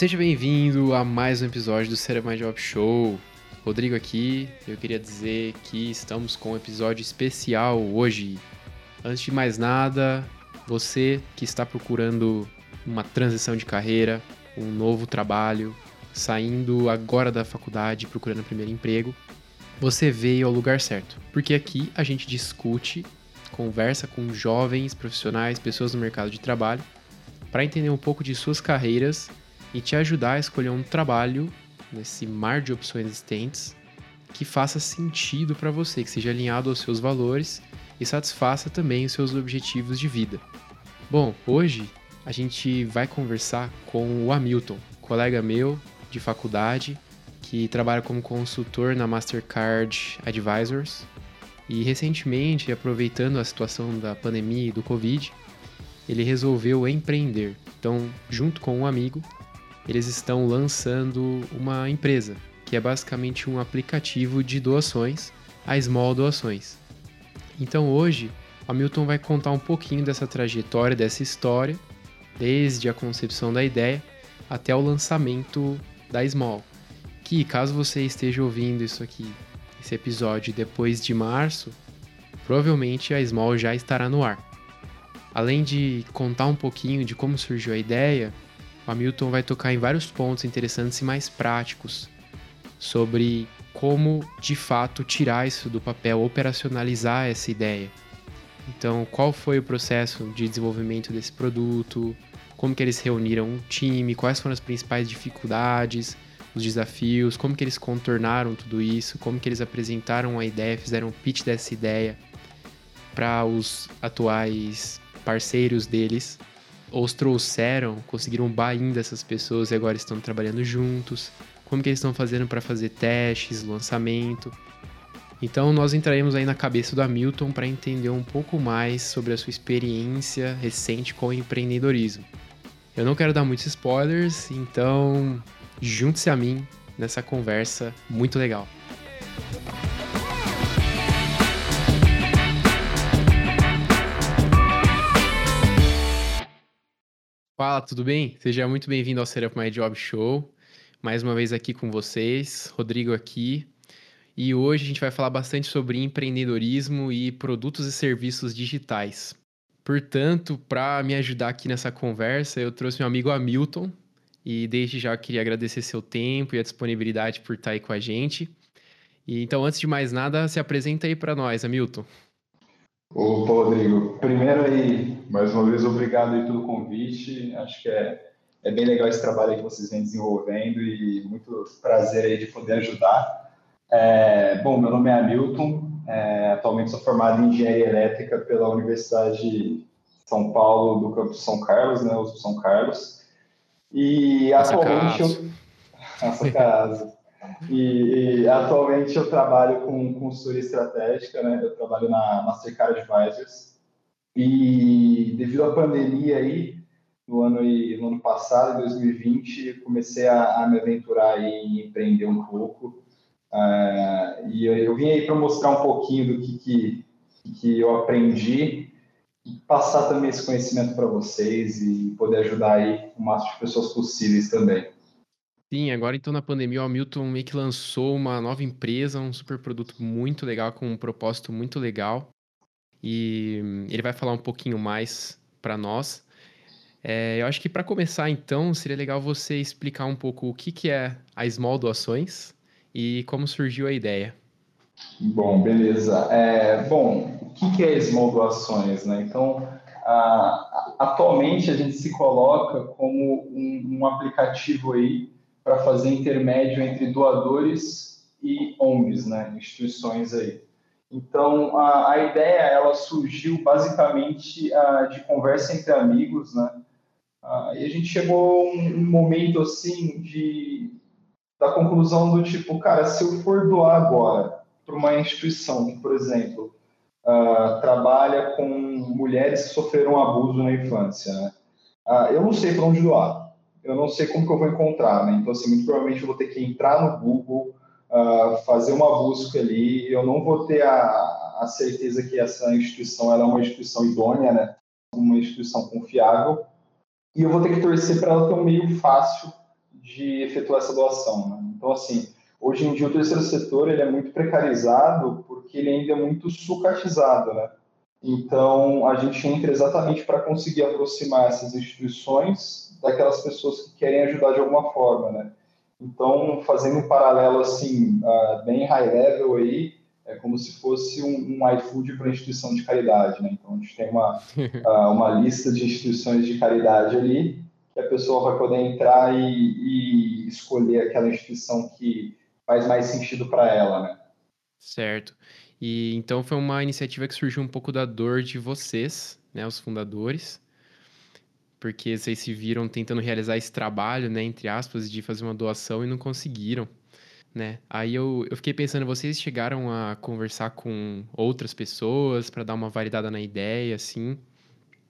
Seja bem-vindo a mais um episódio do My Job Show. Rodrigo aqui, eu queria dizer que estamos com um episódio especial hoje. Antes de mais nada, você que está procurando uma transição de carreira, um novo trabalho, saindo agora da faculdade procurando o primeiro emprego, você veio ao lugar certo. Porque aqui a gente discute, conversa com jovens, profissionais, pessoas no mercado de trabalho, para entender um pouco de suas carreiras e te ajudar a escolher um trabalho nesse mar de opções existentes que faça sentido para você, que seja alinhado aos seus valores e satisfaça também os seus objetivos de vida. Bom, hoje a gente vai conversar com o Hamilton, colega meu de faculdade, que trabalha como consultor na Mastercard Advisors. E recentemente, aproveitando a situação da pandemia e do Covid, ele resolveu empreender. Então, junto com um amigo, eles estão lançando uma empresa, que é basicamente um aplicativo de doações, a Small Doações. Então hoje, o Hamilton vai contar um pouquinho dessa trajetória, dessa história, desde a concepção da ideia até o lançamento da Small. Que caso você esteja ouvindo isso aqui, esse episódio depois de março, provavelmente a Small já estará no ar. Além de contar um pouquinho de como surgiu a ideia, o Hamilton vai tocar em vários pontos interessantes e mais práticos sobre como de fato tirar isso do papel, operacionalizar essa ideia. Então, qual foi o processo de desenvolvimento desse produto? Como que eles reuniram um time? Quais foram as principais dificuldades, os desafios? Como que eles contornaram tudo isso? Como que eles apresentaram a ideia, fizeram um pitch dessa ideia para os atuais parceiros deles? Os trouxeram, conseguiram um buy-in dessas pessoas e agora estão trabalhando juntos? como que eles estão fazendo para fazer testes, lançamento. Então nós entraremos aí na cabeça do Hamilton para entender um pouco mais sobre a sua experiência recente com o empreendedorismo. Eu não quero dar muitos spoilers, então junte-se a mim nessa conversa muito legal. Fala, tudo bem? Seja muito bem-vindo ao Setup My Job Show mais uma vez aqui com vocês, Rodrigo aqui. E hoje a gente vai falar bastante sobre empreendedorismo e produtos e serviços digitais. Portanto, para me ajudar aqui nessa conversa, eu trouxe meu amigo Hamilton. E desde já queria agradecer seu tempo e a disponibilidade por estar aí com a gente. E então, antes de mais nada, se apresenta aí para nós, Hamilton. Opa, Rodrigo. Primeiro aí, mais uma vez, obrigado aí pelo convite. Acho que é é bem legal esse trabalho que vocês vêm desenvolvendo e muito prazer aí de poder ajudar. É, bom, meu nome é Hamilton, é, atualmente sou formado em Engenharia Elétrica pela Universidade de São Paulo, do campus São Carlos, né, USP São Carlos. E Nossa atualmente eu... Nossa casa. E, e, atualmente eu trabalho com consultoria estratégica, né? Eu trabalho na Mastercard Advisors. E devido à pandemia aí, no ano, no ano passado, em 2020, comecei a, a me aventurar em empreender um pouco. Uh, e eu, eu, vim aí para mostrar um pouquinho do que, que, que eu aprendi e passar também esse conhecimento para vocês e poder ajudar aí o máximo de pessoas possíveis também. Sim, agora então na pandemia o Hamilton meio que lançou uma nova empresa, um super produto muito legal, com um propósito muito legal. E ele vai falar um pouquinho mais para nós. É, eu acho que para começar, então, seria legal você explicar um pouco o que, que é a Small Doações e como surgiu a ideia. Bom, beleza. É, bom, o que, que é Small Doações? Né? Então, a, atualmente a gente se coloca como um, um aplicativo aí para fazer intermédio entre doadores e ONGs, né? instituições aí. Então, a, a ideia ela surgiu basicamente a, de conversa entre amigos, né? Ah, e a gente chegou a um, um momento assim de da conclusão do tipo, cara, se eu for doar agora para uma instituição, por exemplo, uh, trabalha com mulheres que sofreram abuso na infância, né? Uh, eu não sei para onde doar, eu não sei como que eu vou encontrar, né? Então, assim, muito provavelmente eu vou ter que entrar no Google, uh, fazer uma busca ali, eu não vou ter a, a certeza que essa instituição ela é uma instituição idônea, né? Uma instituição confiável, e eu vou ter que torcer para ela ter um meio fácil de efetuar essa doação. Né? Então, assim, hoje em dia o terceiro setor ele é muito precarizado porque ele ainda é muito sucatizado, né? Então, a gente entra exatamente para conseguir aproximar essas instituições daquelas pessoas que querem ajudar de alguma forma, né? Então, fazendo um paralelo assim, uh, bem high level aí, é como se fosse um, um iFood para instituição de caridade, né? Então, a gente tem uma, uh, uma lista de instituições de caridade ali, que a pessoa vai poder entrar e, e escolher aquela instituição que faz mais sentido para ela, né? Certo. E então foi uma iniciativa que surgiu um pouco da dor de vocês, né, os fundadores, porque vocês se viram tentando realizar esse trabalho, né, entre aspas, de fazer uma doação e não conseguiram, né? Aí eu, eu fiquei pensando, vocês chegaram a conversar com outras pessoas para dar uma validada na ideia, assim?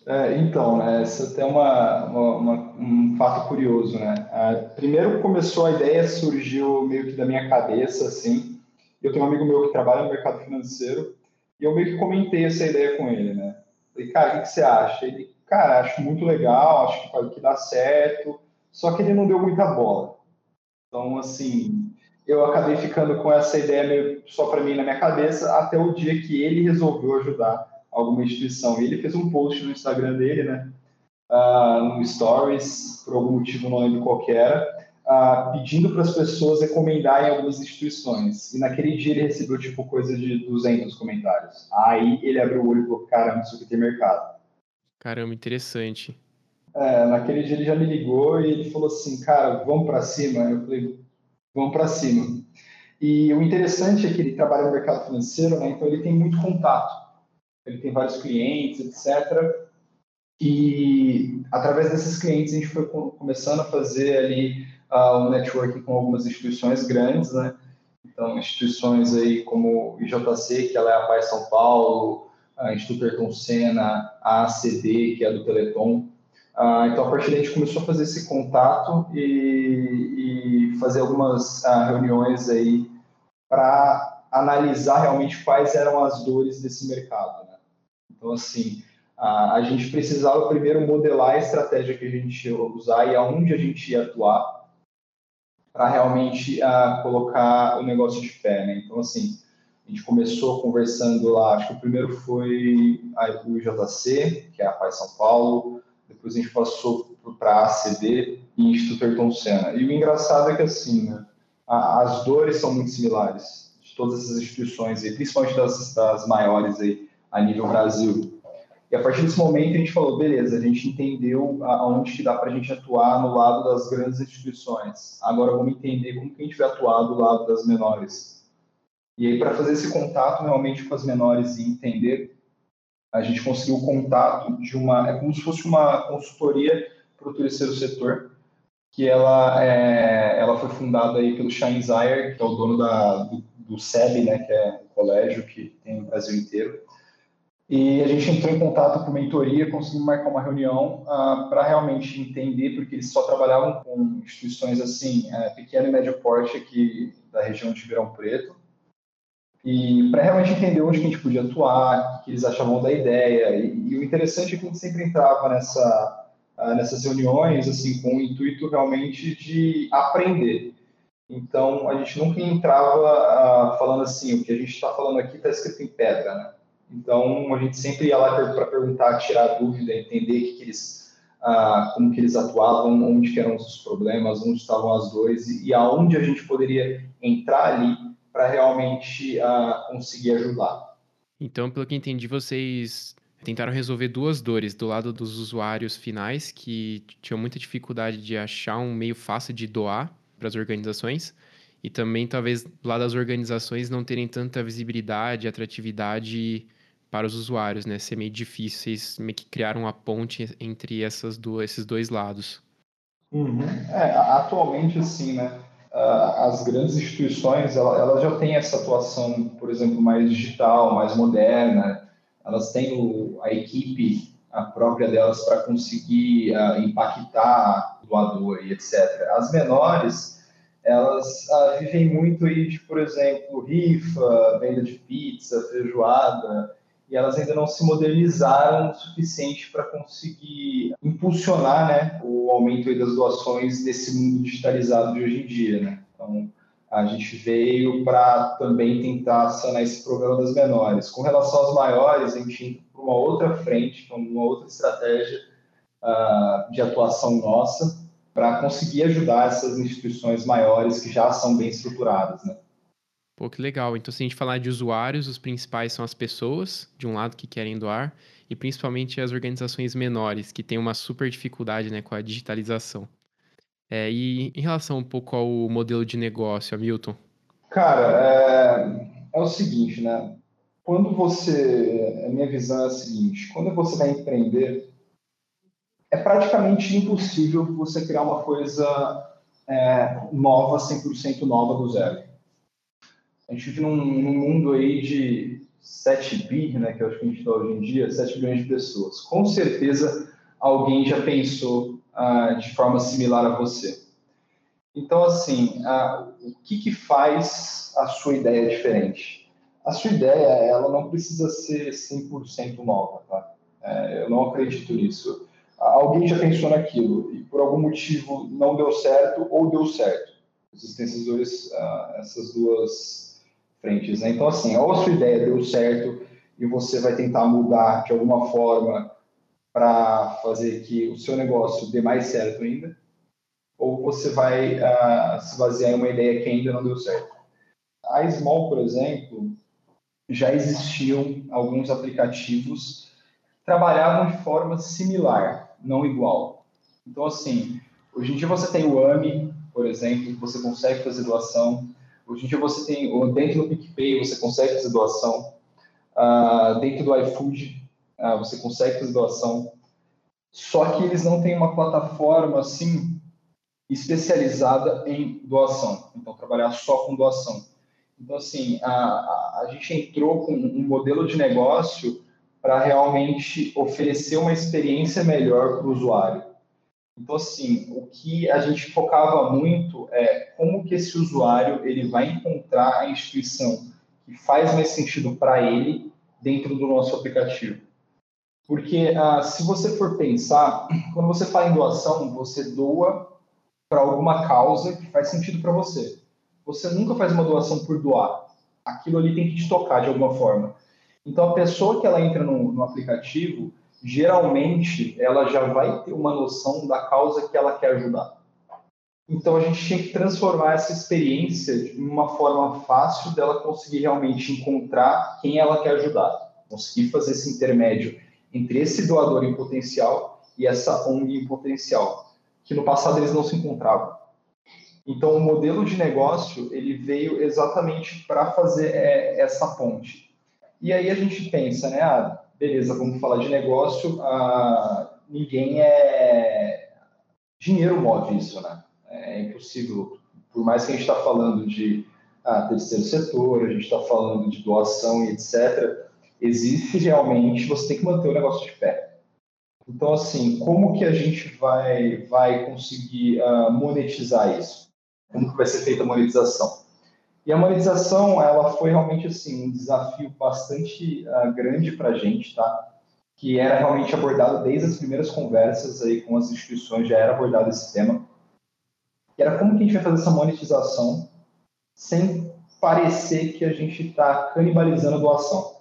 É, então, né, isso tem uma, uma, uma, um fato curioso, né? Ah, primeiro começou a ideia, surgiu meio que da minha cabeça, assim, eu tenho um amigo meu que trabalha no mercado financeiro e eu meio que comentei essa ideia com ele, né? Falei, cara, o que, você acha? Ele, cara, acho muito legal, acho que pode dar certo, só que ele não deu muita bola. Então, assim, eu acabei ficando com essa ideia meio só para mim na minha cabeça até o dia que ele resolveu ajudar alguma instituição. E ele fez um post no Instagram dele, né? Uh, no Stories, por algum motivo, não lembro qual era, uh, pedindo para as pessoas recomendarem algumas instituições. E naquele dia ele recebeu, tipo, coisa de 200 comentários. Aí ele abriu o olho e falou, caramba, isso aqui tem mercado. Caramba, interessante. É, naquele dia ele já me ligou e ele falou assim, cara, vamos para cima? Eu falei, vamos para cima. E o interessante é que ele trabalha no mercado financeiro, né? Então ele tem muito contato. Ele tem vários clientes, etc. E através desses clientes a gente foi começando a fazer ali uh, um networking com algumas instituições grandes, né? Então, instituições aí como o IJC, que ela é a Paz São Paulo, a Instituto Ayrton Senna, a ACD, que é a do Teleton. Uh, então, a partir daí, a gente começou a fazer esse contato e, e fazer algumas uh, reuniões aí para analisar realmente quais eram as dores desse mercado. Né? Então, assim, a gente precisava primeiro modelar a estratégia que a gente ia usar e aonde a gente ia atuar para realmente uh, colocar o negócio de pé, né? Então, assim, a gente começou conversando lá, acho que o primeiro foi a, o IJC, que é a Paz São Paulo, depois a gente passou para a ACD e Instituto Ayrton Senna. E o engraçado é que, assim, né, a, as dores são muito similares de todas essas instituições, e principalmente das, das maiores aí, a nível Brasil. E a partir desse momento a gente falou, beleza, a gente entendeu aonde que dá para a gente atuar no lado das grandes instituições. Agora vamos entender como que a gente vai atuar do lado das menores. E aí para fazer esse contato realmente com as menores e entender, a gente conseguiu o contato de uma, é como se fosse uma consultoria para o terceiro setor, que ela, é, ela foi fundada aí pelo Shine Zaire, que é o dono da, do, do SEB, né, que é um colégio que tem no Brasil inteiro. E a gente entrou em contato com mentoria, conseguimos marcar uma reunião ah, para realmente entender, porque eles só trabalhavam com instituições assim, uh, pequeno e médio porte aqui da região de Ribeirão Preto, e para realmente entender onde que a gente podia atuar, o que eles achavam da ideia. E, e o interessante é que a gente sempre entrava nessa, uh, nessas reuniões assim com o intuito realmente de aprender. Então, a gente nunca entrava ah, falando assim, o que a gente está falando aqui está escrito em pedra, né? Então, a gente sempre ia lá para perguntar, tirar dúvida, entender que, que eles, ah, como que eles atuavam, onde eram os problemas, onde estavam as dores e, e aonde a gente poderia entrar ali para realmente ah, conseguir ajudar. Então, pelo que entendi, vocês tentaram resolver duas dores do lado dos usuários finais que tinham muita dificuldade de achar um meio fácil de doar para as organizações e também talvez lá das organizações não terem tanta visibilidade, atratividade para os usuários, né? Ser meio difícil, vocês meio que criaram uma ponte entre essas duas, esses dois lados. Uhum. É, atualmente, assim, né? As grandes instituições, elas já têm essa atuação, por exemplo, mais digital, mais moderna. Elas têm o, a equipe a própria delas para conseguir uh, impactar o doador e etc. As menores, elas uh, vivem muito aí de, por exemplo, rifa, venda de pizza, feijoada, e elas ainda não se modernizaram o suficiente para conseguir impulsionar né, o aumento das doações nesse mundo digitalizado de hoje em dia. Né? Então, a gente veio para também tentar sanar esse problema das menores. Com relação às maiores, a gente entra para uma outra frente, uma outra estratégia uh, de atuação nossa, para conseguir ajudar essas instituições maiores que já são bem estruturadas. Né? Pô, que legal. Então, se a gente falar de usuários, os principais são as pessoas, de um lado, que querem doar, e principalmente as organizações menores, que têm uma super dificuldade né, com a digitalização. É, e em relação um pouco ao modelo de negócio, Hamilton? Cara, é, é o seguinte, né? Quando você. A minha visão é a seguinte: quando você vai empreender, é praticamente impossível você criar uma coisa é, nova, 100% nova do zero a gente vive num, num, mundo aí de 7 bi, né, que eu acho que a gente está hoje em dia, 7 bilhões de pessoas. Com certeza alguém já pensou ah, de forma similar a você. Então, assim, ah, o que, que faz a sua ideia diferente? A sua ideia, ela não precisa ser 100% nova, tá? É, eu não acredito nisso. Alguém já pensou naquilo e por algum motivo não deu certo ou deu certo. Existem ah, essas duas frentes. Né? Então, assim, ou a sua ideia deu certo e você vai tentar mudar de alguma forma para fazer que o seu negócio dê mais certo ainda, ou você vai uh, se basear em uma ideia que ainda não deu certo. A Small, por exemplo, já existiam alguns aplicativos que trabalhavam de forma similar, não igual. Então, assim, hoje em dia você tem o AMI, por exemplo, que você consegue fazer doação. Hoje em dia você tem, dentro do PicPay, você consegue fazer doação. Uh, dentro do iFood, uh, você consegue fazer doação. Só que eles não têm uma plataforma assim especializada em doação. Então, trabalhar só com doação. Então, assim, a, a, a gente entrou com um modelo de negócio para realmente oferecer uma experiência melhor para o usuário. Então, assim, o que a gente focava muito é como que esse usuário ele vai encontrar a instituição que faz mais sentido para ele dentro do nosso aplicativo. Porque ah, se você for pensar, quando você fala em doação, você doa para alguma causa que faz sentido para você. Você nunca faz uma doação por doar. Aquilo ali tem que te tocar de alguma forma. Então, a pessoa que ela entra no, no aplicativo, geralmente ela já vai ter uma noção da causa que ela quer ajudar. Então a gente tinha que transformar essa experiência em uma forma fácil dela conseguir realmente encontrar quem ela quer ajudar, conseguir fazer esse intermédio entre esse doador em potencial e essa ONG em potencial, que no passado eles não se encontravam. Então o modelo de negócio ele veio exatamente para fazer é, essa ponte. E aí a gente pensa, né? Ah, beleza, vamos falar de negócio, ah, ninguém é. Dinheiro move isso, né? É impossível, por mais que a gente está falando de ah, terceiro setor, a gente está falando de doação e etc., existe realmente, você tem que manter o negócio de pé. Então, assim, como que a gente vai, vai conseguir uh, monetizar isso? Como que vai ser feita a monetização? E a monetização, ela foi realmente assim um desafio bastante uh, grande para a gente, tá? Que era realmente abordado desde as primeiras conversas aí com as instituições, já era abordado esse tema. Que era como que a gente vai fazer essa monetização sem parecer que a gente está canibalizando a doação.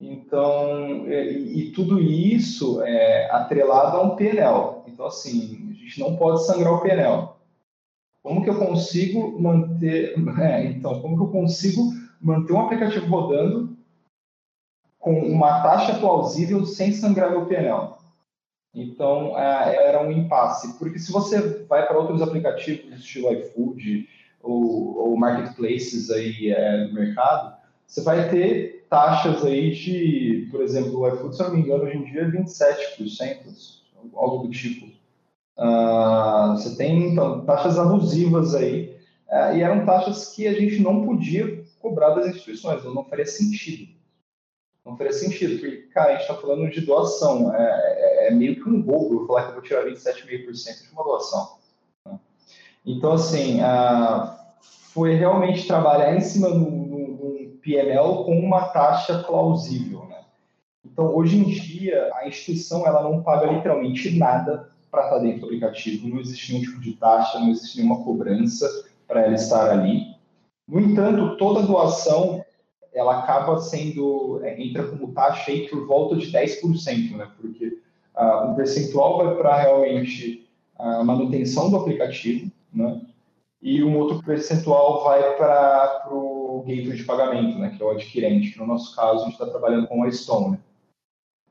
Então, e, e, tudo isso é atrelado a um PNL. Então, assim, a gente não pode sangrar o PNL. Como que eu consigo manter, é, então, como que eu consigo manter um aplicativo rodando com uma taxa plausível sem sangrar meu PNL? Então, é, era um impasse, porque se você vai para outros aplicativos, estilo iFood ou, ou marketplaces aí é, mercado, você vai ter taxas aí de, por exemplo, o iFood, se eu não me engano, hoje em dia é 27%, algo do tipo. Uh, você tem então, taxas abusivas aí, uh, e eram taxas que a gente não podia cobrar das instituições, não faria sentido. Não faria sentido, porque, cara, a gente está falando de doação, é, é, é, meio que um roubo eu falar que eu vou tirar 27,5% de uma doação. Né? Então, assim, uh, foi realmente trabalhar em cima de um PNL com uma taxa plausível. Né? Então, hoje em dia, a instituição ela não paga literalmente nada para estar dentro do aplicativo, não existe nenhum tipo de taxa, não existe nenhuma cobrança para ela estar ali. No entanto, toda doação ela acaba sendo, é, entra como taxa aí por volta de 10%, né? Porque uh, um percentual vai para realmente a manutenção do aplicativo, né? E um outro percentual vai para o gateway de pagamento, né? Que é o adquirente, que no nosso caso a gente está trabalhando com a Stone.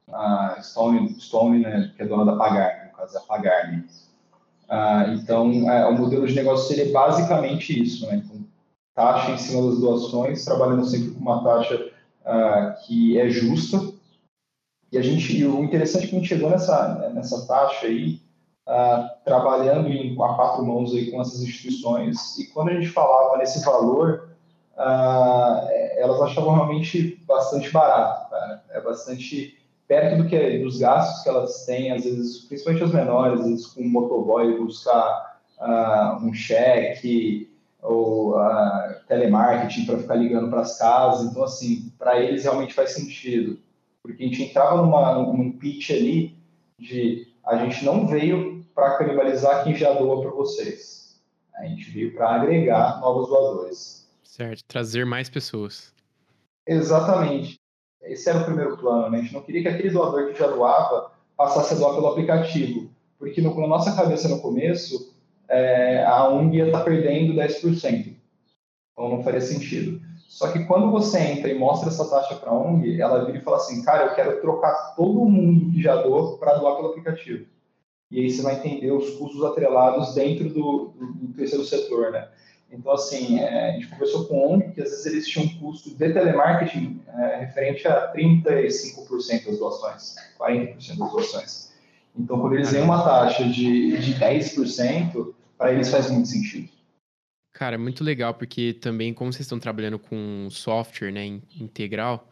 A Stone, Stone né, que é dona da Pagar, no caso é Pagar. Né? Ah, então, é, o modelo de negócio seria basicamente isso, né? Então, taxa em cima das doações, trabalhando sempre com uma taxa uh, que é justa. E a gente, e o interessante é que a gente chegou nessa, nessa taxa aí, uh, trabalhando em, a quatro mãos aí com essas instituições, e quando a gente falava nesse valor, uh, elas achavam realmente bastante barato, é bastante perto do que dos gastos que elas têm, às vezes, principalmente as menores, às vezes com um motoboy buscar um cheque, ou a telemarketing para ficar ligando para as casas. Então, assim, para eles realmente faz sentido, porque a gente entrava numa, num pitch ali de a gente não veio para canibalizar quem já doa para vocês. A gente veio para agregar novos doadores. Certo, trazer mais pessoas. Exatamente. Esse era o primeiro plano, né? A gente não queria que aquele doador que já doava passasse a doar pelo aplicativo, porque no, na nossa cabeça no começo é, a ONG ia estar tá perdendo 10%. Então não faria sentido. Só que quando você entra e mostra essa taxa para a ONG, ela vira e fala assim, cara, eu quero trocar todo mundo que já doa para doar pelo aplicativo. E aí você vai entender os custos atrelados dentro do, do, do terceiro setor, né? Então, assim, é, a gente conversou com ONG que às vezes eles tinham um custo de telemarketing é, referente a 35% das doações, 40% das doações. Então, quando eles veem uma taxa de, de 10%, para eles faz muito sentido. Cara, é muito legal, porque também, como vocês estão trabalhando com software né, integral,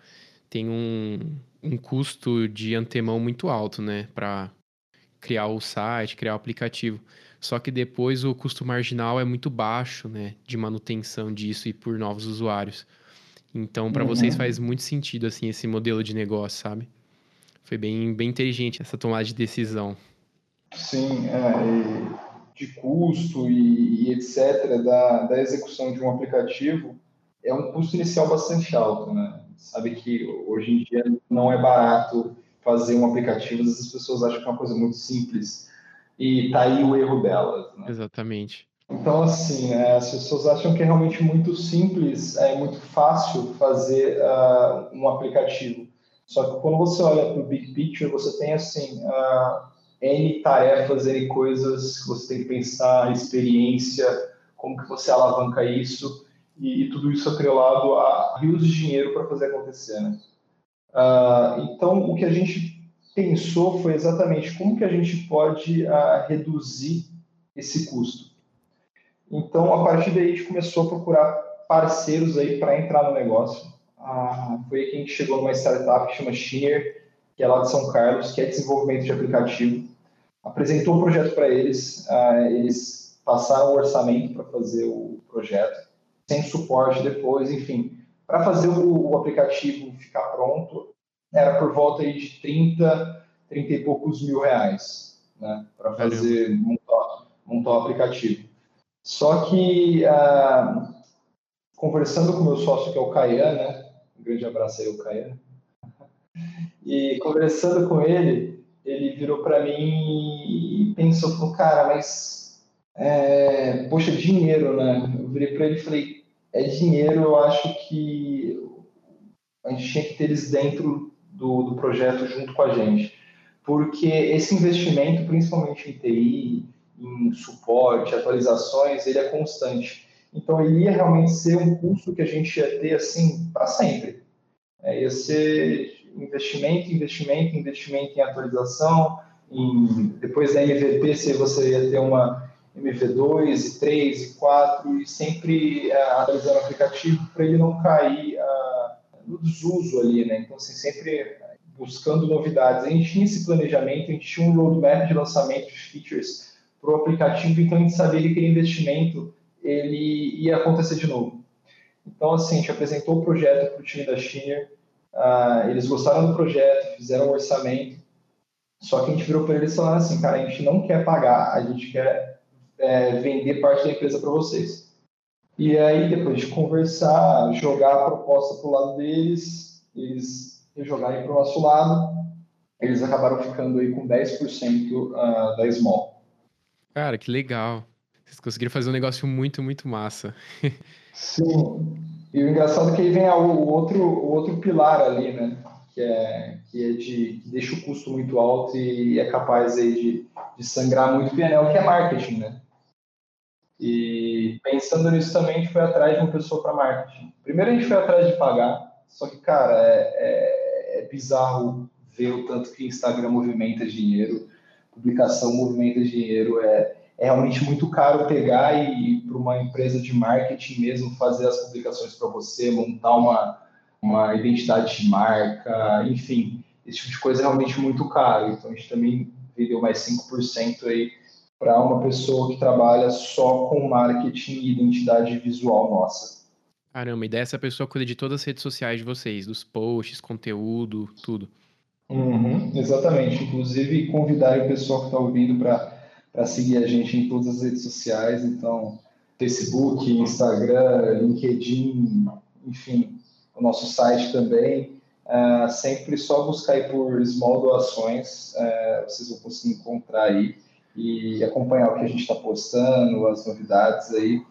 tem um, um custo de antemão muito alto, né? Para criar o site, criar o aplicativo. Só que depois o custo marginal é muito baixo, né? De manutenção disso e por novos usuários. Então, para uhum. vocês faz muito sentido, assim, esse modelo de negócio, sabe? Foi bem, bem inteligente essa tomada de decisão. Sim, é, de custo e, e, etc. Da, da execução de um aplicativo é um custo inicial bastante alto, né? Sabe que hoje em dia não é barato fazer um aplicativo, às vezes as pessoas acham que é uma coisa muito simples e tá aí o erro delas. Né? Exatamente. Então, assim, é, as pessoas acham que é realmente muito simples, é muito fácil fazer uh, um aplicativo. Só que quando você olha para o big picture, você tem assim uh, n tarefas, n coisas que você tem que pensar, experiência, como que você alavanca isso e, e tudo isso atrelado a rios de dinheiro para fazer acontecer, né? Uh, então, o que a gente pensou foi exatamente como que a gente pode uh, reduzir esse custo. Então, a partir daí, a gente começou a procurar parceiros aí para entrar no negócio ah, foi aí que a gente chegou numa startup que chama Shinner, que é lá de São Carlos, que é desenvolvimento de aplicativo. Apresentou o projeto para eles, ah, eles passaram o orçamento para fazer o projeto, sem suporte depois, enfim. Para fazer o, o, aplicativo ficar pronto, era por volta aí de 30, 30 e poucos mil reais, né, para fazer, montar, montar o aplicativo. Só que, ah, conversando com o meu sócio, que é o Caian, né, um grande abraço aí ao Caio. E conversando com ele, ele virou para mim e pensou, falou, cara, mas, é, poxa, dinheiro, né? Eu virei para ele e falei, é dinheiro, eu acho que a gente tinha que ter eles dentro do, do projeto junto com a gente. Porque esse investimento, principalmente em TI, em suporte, atualizações, ele é constante. Então, ele ia realmente ser um custo que a gente ia ter, assim, para sempre. É, ia ser investimento, investimento, investimento em atualização, em, depois da MVP, se você ia ter uma MV2, 3 e 4, e sempre uh, atualizando o aplicativo para ele não cair uh, no desuso ali, né? Então, assim, sempre buscando novidades. A gente tinha esse planejamento, a gente tinha um roadmap de lançamento de features para o aplicativo, então a gente sabia que aquele investimento ele ia acontecer de novo. Então, assim, a gente apresentou o projeto para o time da Shinner, uh, eles gostaram do projeto, fizeram um orçamento, só que a gente virou para eles falando assim, cara, a gente não quer pagar, a gente quer é, vender parte da empresa para vocês. E aí, depois de conversar, jogar a proposta para o lado deles, eles jogarem para o nosso lado, eles acabaram ficando aí com 10% uh, ah, da Small. Cara, que legal. Vocês conseguiram fazer um negócio muito, muito massa. Sim. E o engraçado é que aí vem o outro, o outro pilar ali, né? Que é, que é de que deixa o custo muito alto e é capaz aí de, de sangrar muito pneu, que é marketing, né? E pensando nisso também, a gente foi atrás de uma pessoa para marketing. Primeiro a gente foi atrás de pagar, só que, cara, é, é, é bizarro ver o tanto que Instagram movimenta dinheiro, publicação movimenta dinheiro. É, é realmente muito caro pegar e ir para uma empresa de marketing mesmo fazer as publicações para você, montar uma, uma identidade de marca, enfim, esse tipo de coisa é realmente muito caro. Então a gente também vendeu mais 5% aí para uma pessoa que trabalha só com marketing e identidade visual nossa. Caramba, e dessa pessoa cuida de todas as redes sociais de vocês, dos posts, conteúdo, tudo. Uhum, exatamente. Inclusive, convidar o pessoal que está ouvindo para seguir a gente em todas as redes sociais. Então, Facebook, Instagram, LinkedIn, enfim, o nosso site também. Uh, sempre só buscar aí por Small Doações, uh, vocês vão conseguir encontrar aí e acompanhar o que a gente está postando, as novidades aí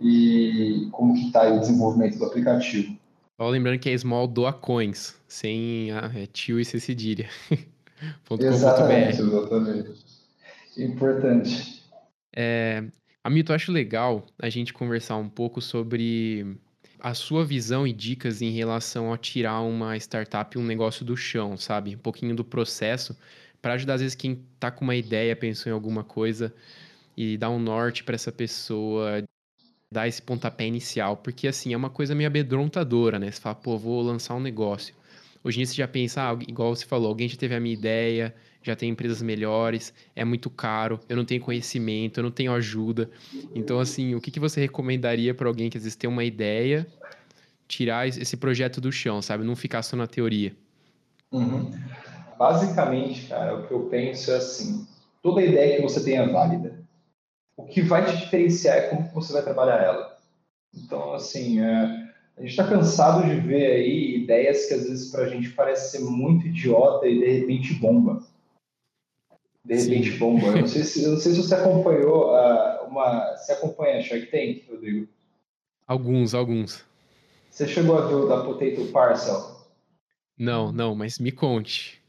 e como que está o desenvolvimento do aplicativo. Só lembrando que é Small doa coins, sem a é tio e cedilha. exatamente, exatamente. Importante. É, Hamilton, eu acho legal a gente conversar um pouco sobre a sua visão e dicas em relação a tirar uma startup, um negócio do chão, sabe? Um pouquinho do processo para ajudar às vezes quem tá com uma ideia, pensou em alguma coisa e dar um norte para essa pessoa, dar esse pontapé inicial, porque assim é uma coisa meio amedrontadora, né? Você fala, pô, vou lançar um negócio. Hoje em dia você já pensa, ah, igual você falou, alguém já teve a minha ideia, já tem empresas melhores, é muito caro, eu não tenho conhecimento, eu não tenho ajuda. Então, assim, o que, que você recomendaria para alguém que às vezes tem uma ideia, tirar esse projeto do chão, sabe? Não ficar só na teoria. Uhum. Basicamente, cara, o que eu penso é assim: toda ideia que você tenha é válida. O que vai te diferenciar é como você vai trabalhar ela. Então, assim, é, a gente está cansado de ver aí ideias que às vezes para a gente parece ser muito idiota e de repente bomba. De repente Sim. bomba. Eu não sei se, não sei se você acompanhou uh, uma. Você acompanha Shark Tank, Rodrigo? Alguns, alguns. Você chegou a ver o da Potato Parcel? Não, não, mas me conte.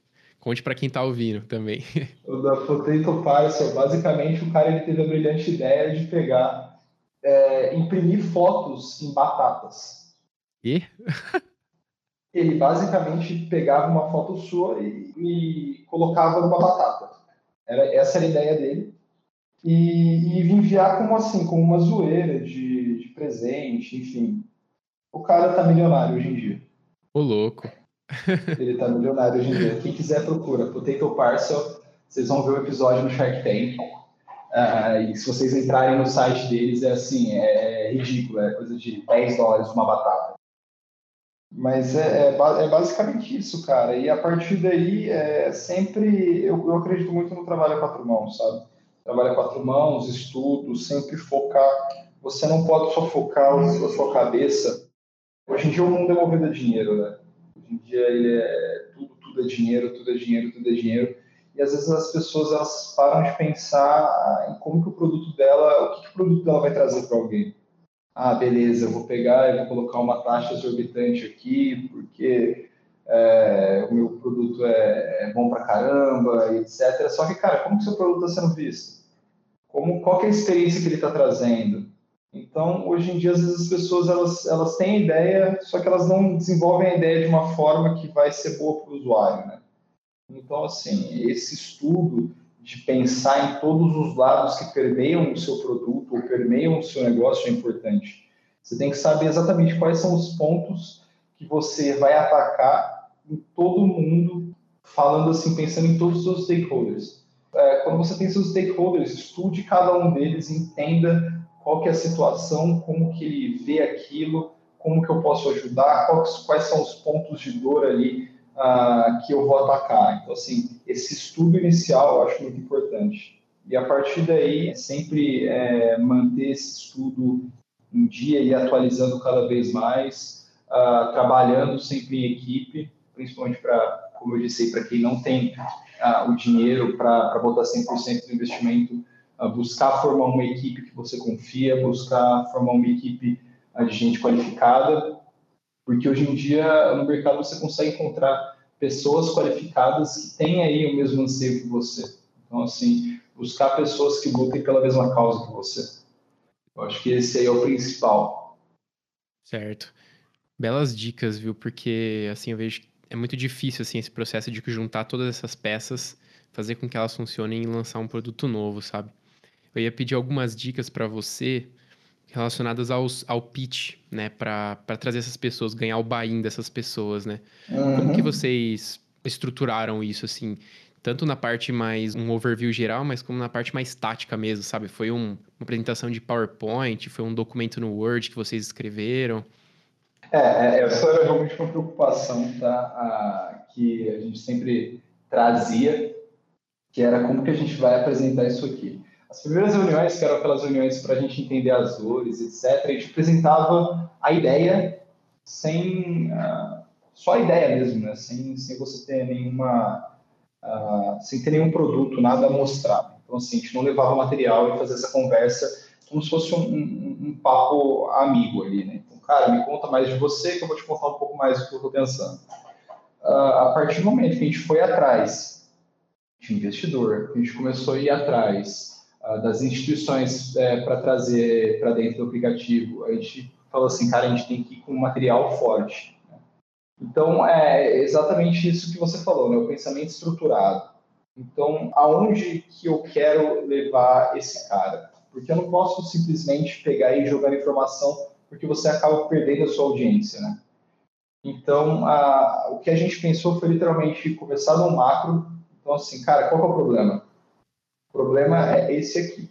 Conte para quem está ouvindo também. O da Potato Parcel, basicamente o cara ele teve a brilhante ideia de pegar, é, imprimir fotos em batatas. E? ele basicamente pegava uma foto sua e, e colocava numa batata. Era, essa era a ideia dele. E, e enviar como assim, como uma zoeira de, de presente, enfim. O cara tá milionário hoje em dia. Ô, louco. Ele tá milionário hoje em dia. Quem quiser, procura. Potato Parcel. Vocês vão ver o episódio no Shark Tank. Uh, e se vocês entrarem no site deles, é assim, é, é ridículo. É coisa de 10 dólares uma batata. Mas é, é, é, basicamente isso, cara. E a partir daí, é sempre. Eu, eu acredito muito no trabalho a quatro mãos, sabe? Trabalho a quatro mãos, estudo, sempre focar. Você não pode só focar a sua cabeça. Hoje em dia o mundo é movido a dinheiro, né? Hoje em dia ele é tudo, tudo é dinheiro, tudo é dinheiro, tudo é dinheiro. E às vezes as pessoas elas param de pensar em como que o produto dela, o que, que o produto dela vai trazer para alguém. Ah, beleza, eu vou pegar e vou colocar uma taxa exorbitante aqui, porque é, o meu produto é, é bom para caramba, etc. Só que, cara, como que o seu produto está sendo visto? Como, qual é a experiência que ele está trazendo? Então, hoje em dia, às vezes as pessoas elas, elas têm ideia, só que elas não desenvolvem a ideia de uma forma que vai ser boa para o usuário, né? Então, assim, esse estudo de pensar em todos os lados que permeiam o seu produto ou permeiam o seu negócio é importante. Você tem que saber exatamente quais são os pontos que você vai atacar em todo mundo, falando assim, pensando em todos os seus stakeholders. É, quando você tem seus stakeholders, estude cada um deles, entenda qual que é a situação, como que ele vê aquilo, como que eu posso ajudar, quais, quais são os pontos de dor ali uh, que eu vou atacar. Então, assim, esse estudo inicial eu acho muito importante. E a partir daí, sempre é, manter esse estudo em dia e atualizando cada vez mais, uh, trabalhando sempre em equipe, principalmente para, como eu disse, para quem não tem uh, o dinheiro para botar 100% do investimento, buscar formar uma equipe que você confia, buscar formar uma equipe de gente qualificada, porque hoje em dia no mercado você consegue encontrar pessoas qualificadas que têm aí o mesmo anseio que você. Então, assim, buscar pessoas que lutem pela mesma causa que você. Eu acho que esse aí é o principal. Certo. Belas dicas, viu? Porque, assim, eu vejo que é muito difícil, assim, esse processo de juntar todas essas peças, fazer com que elas funcionem e lançar um produto novo, sabe? Eu ia pedir algumas dicas para você relacionadas aos, ao pitch, né? Para trazer essas pessoas, ganhar o buy-in dessas pessoas, né? Uhum. Como que vocês estruturaram isso, assim? Tanto na parte mais, um overview geral, mas como na parte mais tática mesmo, sabe? Foi um, uma apresentação de PowerPoint, foi um documento no Word que vocês escreveram? É, é essa era realmente uma preocupação, tá? A, que a gente sempre trazia, que era como que a gente vai apresentar isso aqui. As primeiras reuniões, que eram aquelas reuniões para a gente entender as dores, etc., a gente apresentava a ideia sem. Uh, só a ideia mesmo, né? Sem, sem você ter nenhuma. Uh, sem ter nenhum produto, nada a mostrar. Então, assim, a gente não levava material e fazia essa conversa como se fosse um, um, um papo amigo ali, né? Então, cara, me conta mais de você que eu vou te contar um pouco mais do que eu estou pensando. Uh, a partir do momento que a gente foi atrás de investidor, a gente começou a ir atrás das instituições é, para trazer para dentro do aplicativo. A gente falou assim, cara, a gente tem que ir com um material forte. Né? Então, é exatamente isso que você falou, né? o pensamento estruturado. Então, aonde que eu quero levar esse cara? Porque eu não posso simplesmente pegar e jogar informação, porque você acaba perdendo a sua audiência, né? Então, a, o que a gente pensou foi literalmente começar no macro. Então, assim, cara, qual é o problema? O problema é esse aqui.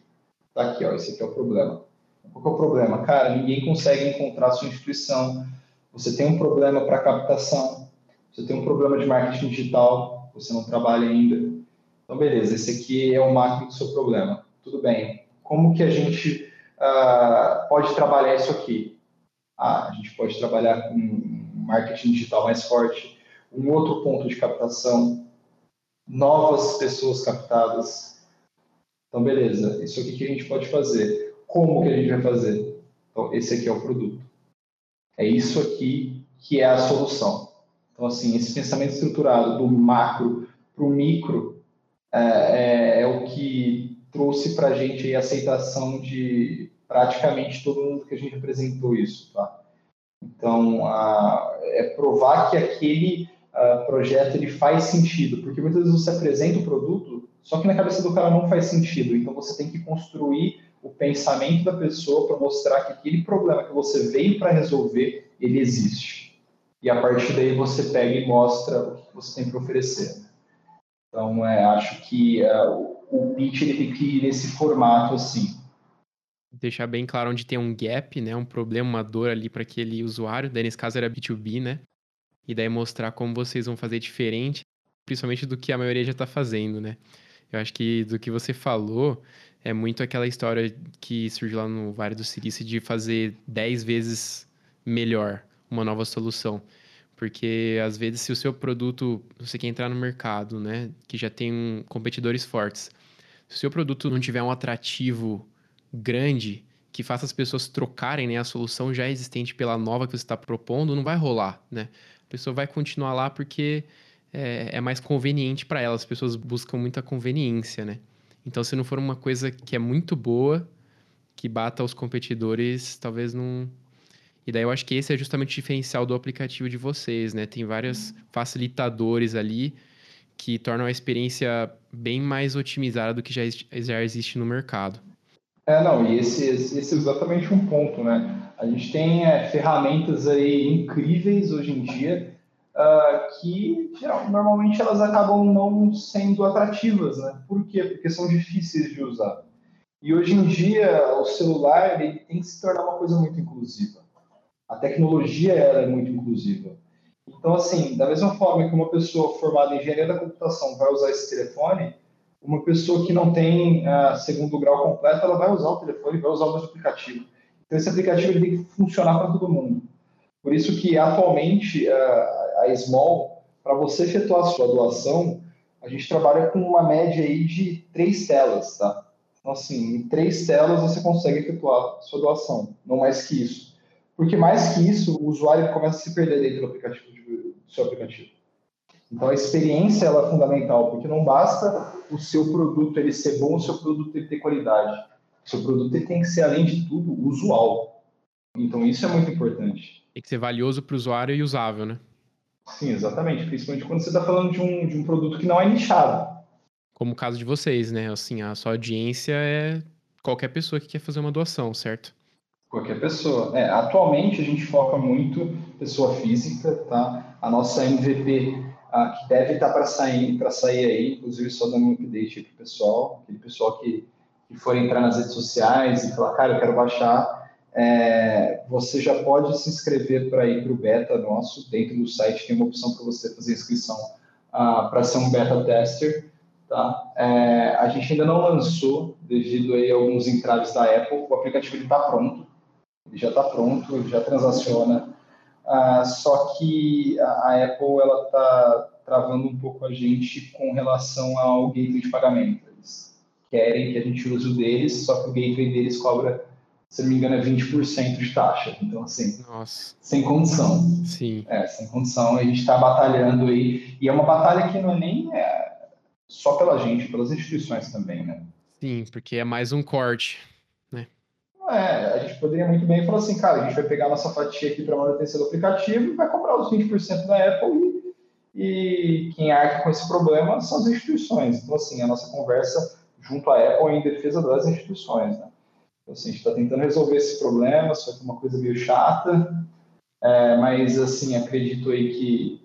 Tá aqui, ó, esse aqui é o problema. Qual é o problema? Cara, ninguém consegue encontrar sua instituição. Você tem um problema para captação. Você tem um problema de marketing digital. Você não trabalha ainda. Então, beleza, esse aqui é o macro do seu problema. Tudo bem. Como que a gente uh, pode trabalhar isso aqui? Ah, a gente pode trabalhar com marketing digital mais forte, um outro ponto de captação, novas pessoas captadas, então, beleza, isso aqui que a gente pode fazer. Como que a gente vai fazer? Então, esse aqui é o produto. É isso aqui que é a solução. Então, assim, esse pensamento estruturado do macro para o micro é, é, é, o que trouxe para a gente a aceitação de praticamente todo mundo que a gente apresentou isso, tá? Então, a, é provar que aquele a, projeto ele faz sentido, porque muitas vezes você apresenta o produto só que na cabeça do cara não faz sentido. Então você tem que construir o pensamento da pessoa para mostrar que aquele problema que você veio para resolver, ele existe. E a partir daí você pega e mostra o que você tem para oferecer. Então, é, acho que uh, o pitch ele tem que ir nesse formato assim. Deixar bem claro onde tem um gap, né, um problema, uma dor ali para aquele usuário. Daí nesse caso era B2B, né? E daí mostrar como vocês vão fazer diferente, principalmente do que a maioria já está fazendo, né? Eu acho que do que você falou é muito aquela história que surgiu lá no Vale do Silício de fazer 10 vezes melhor uma nova solução. Porque às vezes se o seu produto, você quer entrar no mercado, né, que já tem competidores fortes. Se o seu produto não tiver um atrativo grande que faça as pessoas trocarem né, a solução já existente pela nova que você está propondo, não vai rolar, né? A pessoa vai continuar lá porque é, é mais conveniente para elas. As pessoas buscam muita conveniência, né? Então, se não for uma coisa que é muito boa, que bata os competidores, talvez não. E daí eu acho que esse é justamente o diferencial do aplicativo de vocês, né? Tem vários facilitadores ali que tornam a experiência bem mais otimizada do que já, já existe no mercado. É, não, e esse, esse é exatamente um ponto, né? A gente tem é, ferramentas aí incríveis hoje em dia uh, que geral, normalmente elas acabam não sendo atrativas, né? Por quê? Porque são difíceis de usar. E hoje em dia o celular ele tem que se tornar uma coisa muito inclusiva. A tecnologia ela é muito inclusiva. Então, assim, da mesma forma que uma pessoa formada em engenharia da computação vai usar esse telefone, uma pessoa que não tem uh, segundo grau completo, ela vai usar o telefone, vai usar o mesmo aplicativo. Então, esse aplicativo ele tem que funcionar para todo mundo. Por isso que, atualmente, uh, a Small, para você efetuar a sua doação, a gente trabalha com uma média aí de três telas, tá? Então, assim, em três telas você consegue efetuar sua doação, não mais que isso. Porque mais que isso, o usuário começa a se perder dentro do aplicativo, do seu aplicativo. Então a experiência ela é fundamental, porque não basta o seu produto ele ser bom, o seu produto ele ter qualidade. O seu produto ele tem que ser, além de tudo, usual. Então isso é muito importante. Tem que ser valioso para o usuário e usável, né? Sim, exatamente. Principalmente quando você está falando de um, de um produto que não é nichado. Como o caso de vocês, né? Assim, a sua audiência é qualquer pessoa que quer fazer uma doação, certo? Qualquer pessoa. É, atualmente a gente foca muito pessoa física, tá? A nossa MVP ah, que deve estar para sair, para sair aí, inclusive só dando um update para o pessoal, aquele pessoal que, que for entrar nas redes sociais e falar, cara, eu quero baixar, é, você já pode se inscrever para ir para o beta nosso, dentro do site tem uma opção para você fazer inscrição ah, para ser um beta tester, tá? É, a gente ainda não lançou, devido aí a alguns entraves da Apple, o aplicativo está pronto, ele já está pronto, ele já transaciona ah, só que a, Apple ela está travando um pouco a gente com relação ao gateway de pagamento. Eles querem que a gente use o deles, só que o gateway deles cobra, se não me engano, é 20% de taxa. Então, assim, Nossa. sem condição. Sim. É, sem condição. A gente está batalhando aí. E é uma batalha que não é nem é, só pela gente, pelas instituições também, né? Sim, porque é mais um corte. É, a gente poderia muito bem falar assim, cara, a gente vai pegar a nossa fatia aqui para manutenção do aplicativo e vai comprar os 20% da Apple e, e quem arca com esse problema são as instituições. Então, assim, a nossa conversa junto à Apple é em defesa das instituições, né? Então, assim, a gente está tentando resolver esse problema, só que é uma coisa meio chata, é, mas, assim, acredito aí que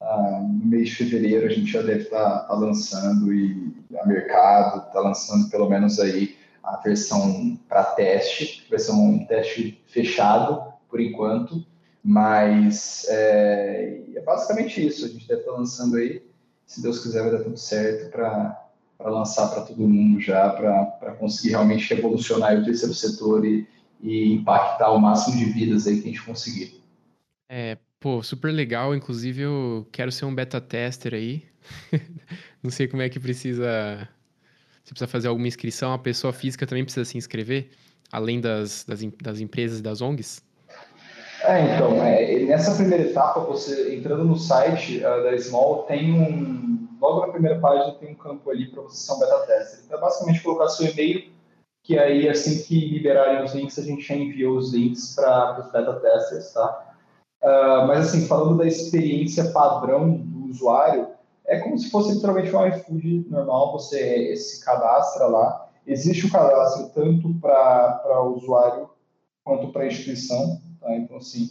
ah, no mês de fevereiro a gente já deve estar tá, tá lançando e a mercado está lançando pelo menos aí a versão para teste, vai ser um teste fechado por enquanto, mas é, é basicamente isso. A gente deve estar lançando aí, se Deus quiser, vai dar tudo certo para lançar para todo mundo já, para conseguir realmente revolucionar o terceiro setor e, e impactar o máximo de vidas aí que a gente conseguir. É, pô, super legal. Inclusive, eu quero ser um beta tester aí. Não sei como é que precisa você precisa fazer alguma inscrição, a pessoa física também precisa se inscrever, além das, das, das empresas e das ONGs? É, então, é, nessa primeira etapa, você entrando no site uh, da Small, tem um. Logo na primeira página tem um campo ali para você ser um beta tester. Então, é basicamente colocar seu e-mail, que aí assim que liberarem os links, a gente já envia os links para os beta testers, tá? Uh, mas assim, falando da experiência padrão do usuário, é como se fosse literalmente um iFood normal, você se cadastra lá. Existe o cadastro tanto para o usuário quanto para a instituição. Tá? Então, assim,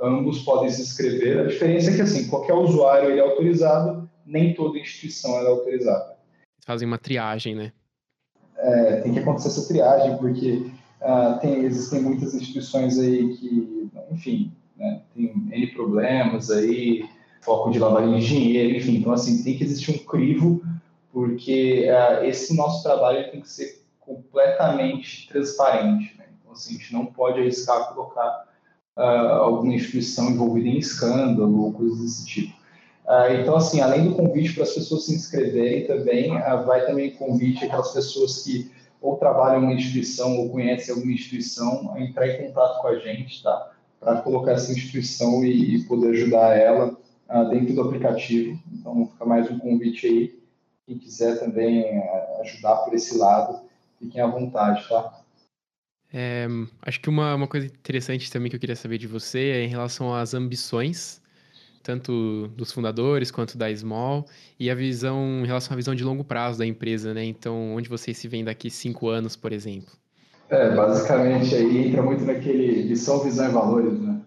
ambos podem se inscrever. A diferença é que, assim, qualquer usuário ele é autorizado, nem toda instituição é autorizada. Fazem uma triagem, né? É, tem que acontecer essa triagem, porque uh, tem, existem muitas instituições aí que, enfim, né, tem N problemas aí, foco de lavagem de dinheiro, enfim. Então, assim, tem que existir um crivo, porque uh, esse nosso trabalho tem que ser completamente transparente. Né? Então, assim, a gente não pode arriscar colocar uh, alguma instituição envolvida em escândalo ou coisas desse tipo. Uh, então, assim, além do convite para as pessoas se inscreverem também, vai também convite aquelas pessoas que ou trabalham em uma instituição ou conhecem alguma instituição a entrar em contato com a gente, tá? Para colocar essa instituição e, poder ajudar ela uh, dentro do aplicativo. Então, fica mais um convite aí. Quem quiser também ajudar por esse lado, fiquem à vontade, tá? É, acho que uma, uma coisa interessante também que eu queria saber de você é em relação às ambições, tanto dos fundadores quanto da Small, e a visão em relação à visão de longo prazo da empresa, né? Então, onde vocês se veem daqui cinco anos, por exemplo? É, basicamente aí entra muito naquele lição, visão e valores, né?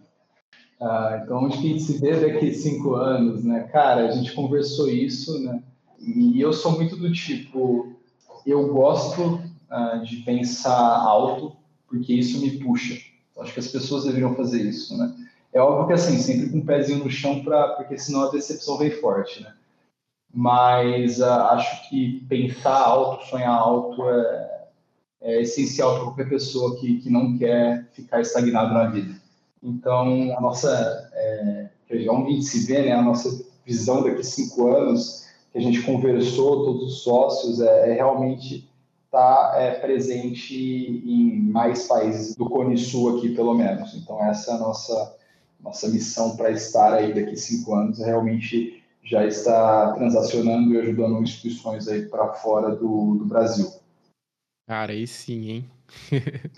Ah, então, onde que a gente se vê daqui cinco anos, né? Cara, a gente conversou isso, né? E eu sou muito do tipo, eu gosto ah, de pensar alto, porque isso me puxa. Acho que as pessoas deveriam fazer isso, né? É óbvio que assim, sempre com um pezinho no chão, pra, porque senão a decepção vem forte, né? Mas uh, acho que pensar alto, sonhar alto é, é essencial para qualquer pessoa que, que não quer ficar estagnado na vida. Então, a nossa, é, onde a gente se vê, né, a nossa visão daqui a cinco anos, que a gente conversou, todos os sócios, é, é realmente estar tá, é, presente em mais países do Cone Sul aqui, pelo menos. Então, essa é a nossa, nossa missão para estar aí daqui cinco anos, realmente já está transacionando e ajudando instituições aí para fora do, do Brasil. Cara, aí sim, hein?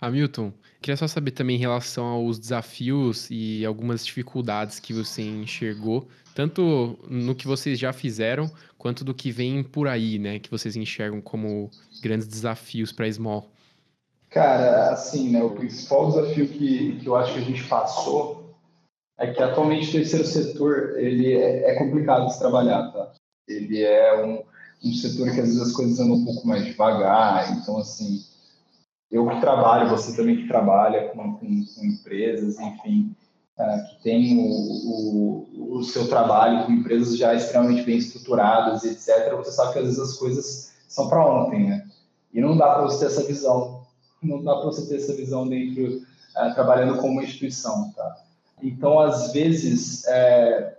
Hamilton, queria só saber também em relação aos desafios e algumas dificuldades que você enxergou, tanto no que vocês já fizeram, quanto do que vem por aí, né? Que vocês enxergam como grandes desafios para a Small. Cara, assim, né? O principal desafio que, que eu acho que a gente passou é que atualmente o terceiro setor ele é, é complicado de se trabalhar, tá? Ele é um, um setor que às vezes as coisas andam um pouco mais devagar, então assim eu que trabalho, você também que trabalha com, com, com empresas, enfim, uh, que tem o, o, o, seu trabalho com empresas já extremamente bem estruturadas, etc., você sabe que às vezes as coisas são para ontem, né? E não dá para você ter essa visão, não dá para você ter essa visão dentro, uh, trabalhando como uma instituição, tá? Então, às vezes, é,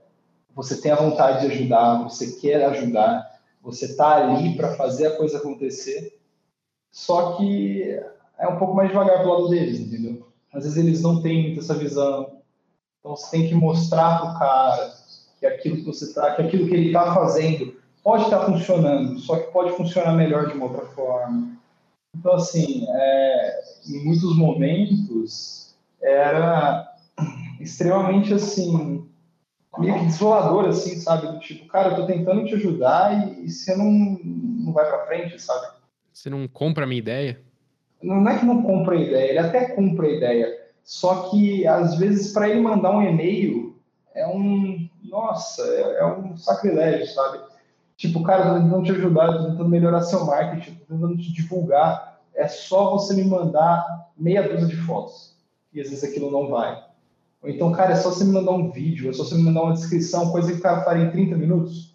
você tem a vontade de ajudar, você quer ajudar, você está ali para fazer a coisa acontecer, só que é um pouco mais devagar do lado deles, entendeu? Às vezes eles não têm muito essa visão. Então você tem que mostrar para o cara que aquilo que você tá, que aquilo que ele está fazendo pode estar tá funcionando, só que pode funcionar melhor de uma outra forma. Então assim, é, em muitos momentos era extremamente assim meio que desolador assim, sabe, do tipo, cara, eu tô tentando te ajudar e, e você não não vai para frente, sabe? Você não compra a minha ideia? não é que não compra a ideia, ele até compra a ideia, só que às vezes para ele mandar um e-mail é um, nossa, é, é um sacrilégio, sabe? Tipo, cara, tô tentando te ajudar, tô tentando melhorar seu marketing, tô tentando te divulgar, é só você me mandar meia dúzia de fotos. E às vezes aquilo não vai. Ou então, cara, é só você me mandar um vídeo, é só você me mandar uma descrição, coisa que o cara faria em 30 minutos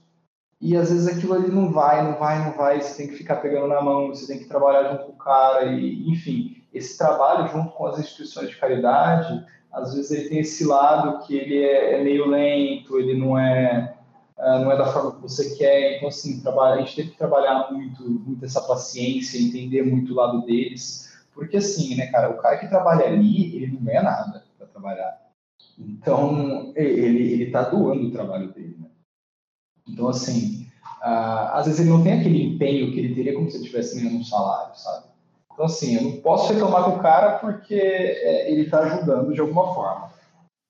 e às vezes aquilo ali não vai, não vai, não vai, você tem que ficar pegando na mão, você tem que trabalhar junto com o cara, e enfim, esse trabalho junto com as instituições de caridade, às vezes ele tem esse lado que ele é, é meio lento, ele não é, não é da forma que você quer, então assim, a gente tem que trabalhar muito, muito essa paciência, entender muito o lado deles, porque assim, né, cara, o cara que trabalha ali, ele não ganha nada para trabalhar, então ele, ele tá doando o trabalho dele, né? Então, assim, uh, às vezes ele não tem aquele empenho que ele teria como se ele estivesse ganhando um salário, sabe? Então, assim, eu não posso reclamar com o cara porque é, ele está ajudando de alguma forma.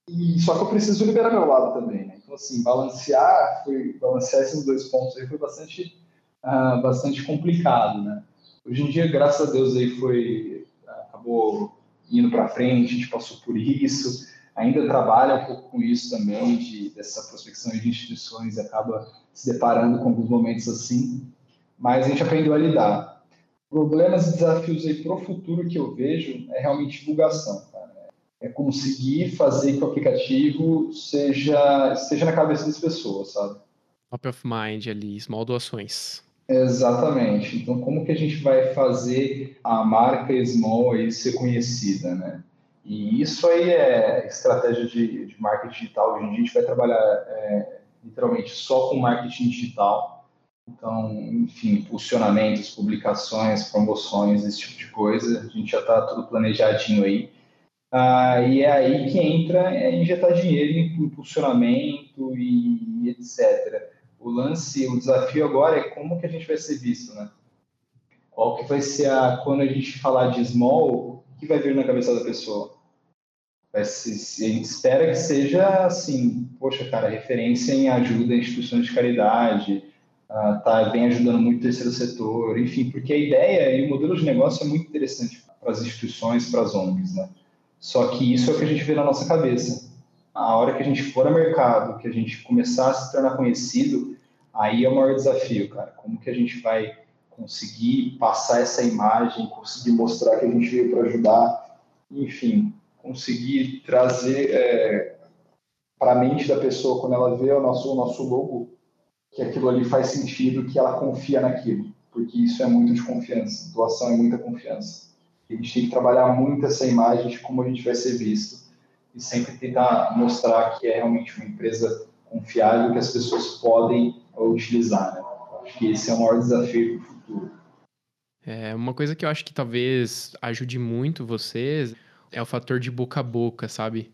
E, só que eu preciso liberar meu lado também, né? Então, assim, balancear, foi, balancear esses dois pontos aí foi bastante, uh, bastante complicado, né? Hoje em dia, graças a Deus, aí foi, acabou indo para frente, a gente passou por isso, ainda trabalha um pouco com isso também, de, dessa prospecção de instituições, acaba se deparando com alguns momentos assim, mas a gente aprendeu a lidar. Problemas e desafios aí para o futuro que eu vejo é realmente divulgação. É conseguir fazer que o aplicativo seja, esteja na cabeça das pessoas, sabe? Top of mind ali, small doações. Exatamente. Então, como que a gente vai fazer a marca Small aí ser conhecida, né? E isso aí é estratégia de, de marketing digital. Hoje em dia a gente vai trabalhar é, literalmente só com marketing digital. Então, enfim, impulsionamentos, publicações, promoções, esse tipo de coisa. A gente já está tudo planejadinho aí. Ah, e é aí que entra é injetar dinheiro em impulsionamento e, etc. O lance, o desafio agora é como que a gente vai ser visto, né? Qual que vai ser a, quando a gente falar de small, o que vai vir na cabeça da pessoa? a gente espera que seja assim, poxa, cara, referência em ajuda a instituições de caridade, uh, tá, vem ajudando muito o terceiro setor, enfim, porque a ideia e o modelo de negócio é muito interessante para as instituições, para as ONGs, né? Só que isso é o que a gente vê na nossa cabeça. A hora que a gente for ao mercado, que a gente começar a se tornar conhecido, aí é o maior desafio, cara. Como que a gente vai conseguir passar essa imagem, conseguir mostrar que a gente veio para ajudar enfim, conseguir trazer é, para a mente da pessoa, quando ela vê o nosso, o nosso logo, que aquilo ali faz sentido, que ela confia naquilo, porque isso é muito de confiança, doação é muita confiança. A gente tem que trabalhar muito essa imagem de como a gente vai ser visto e sempre tentar mostrar que é realmente uma empresa confiável que as pessoas podem utilizar. Né? Acho que esse é o maior desafio para o futuro. É, uma coisa que eu acho que talvez ajude muito vocês é o fator de boca a boca, sabe?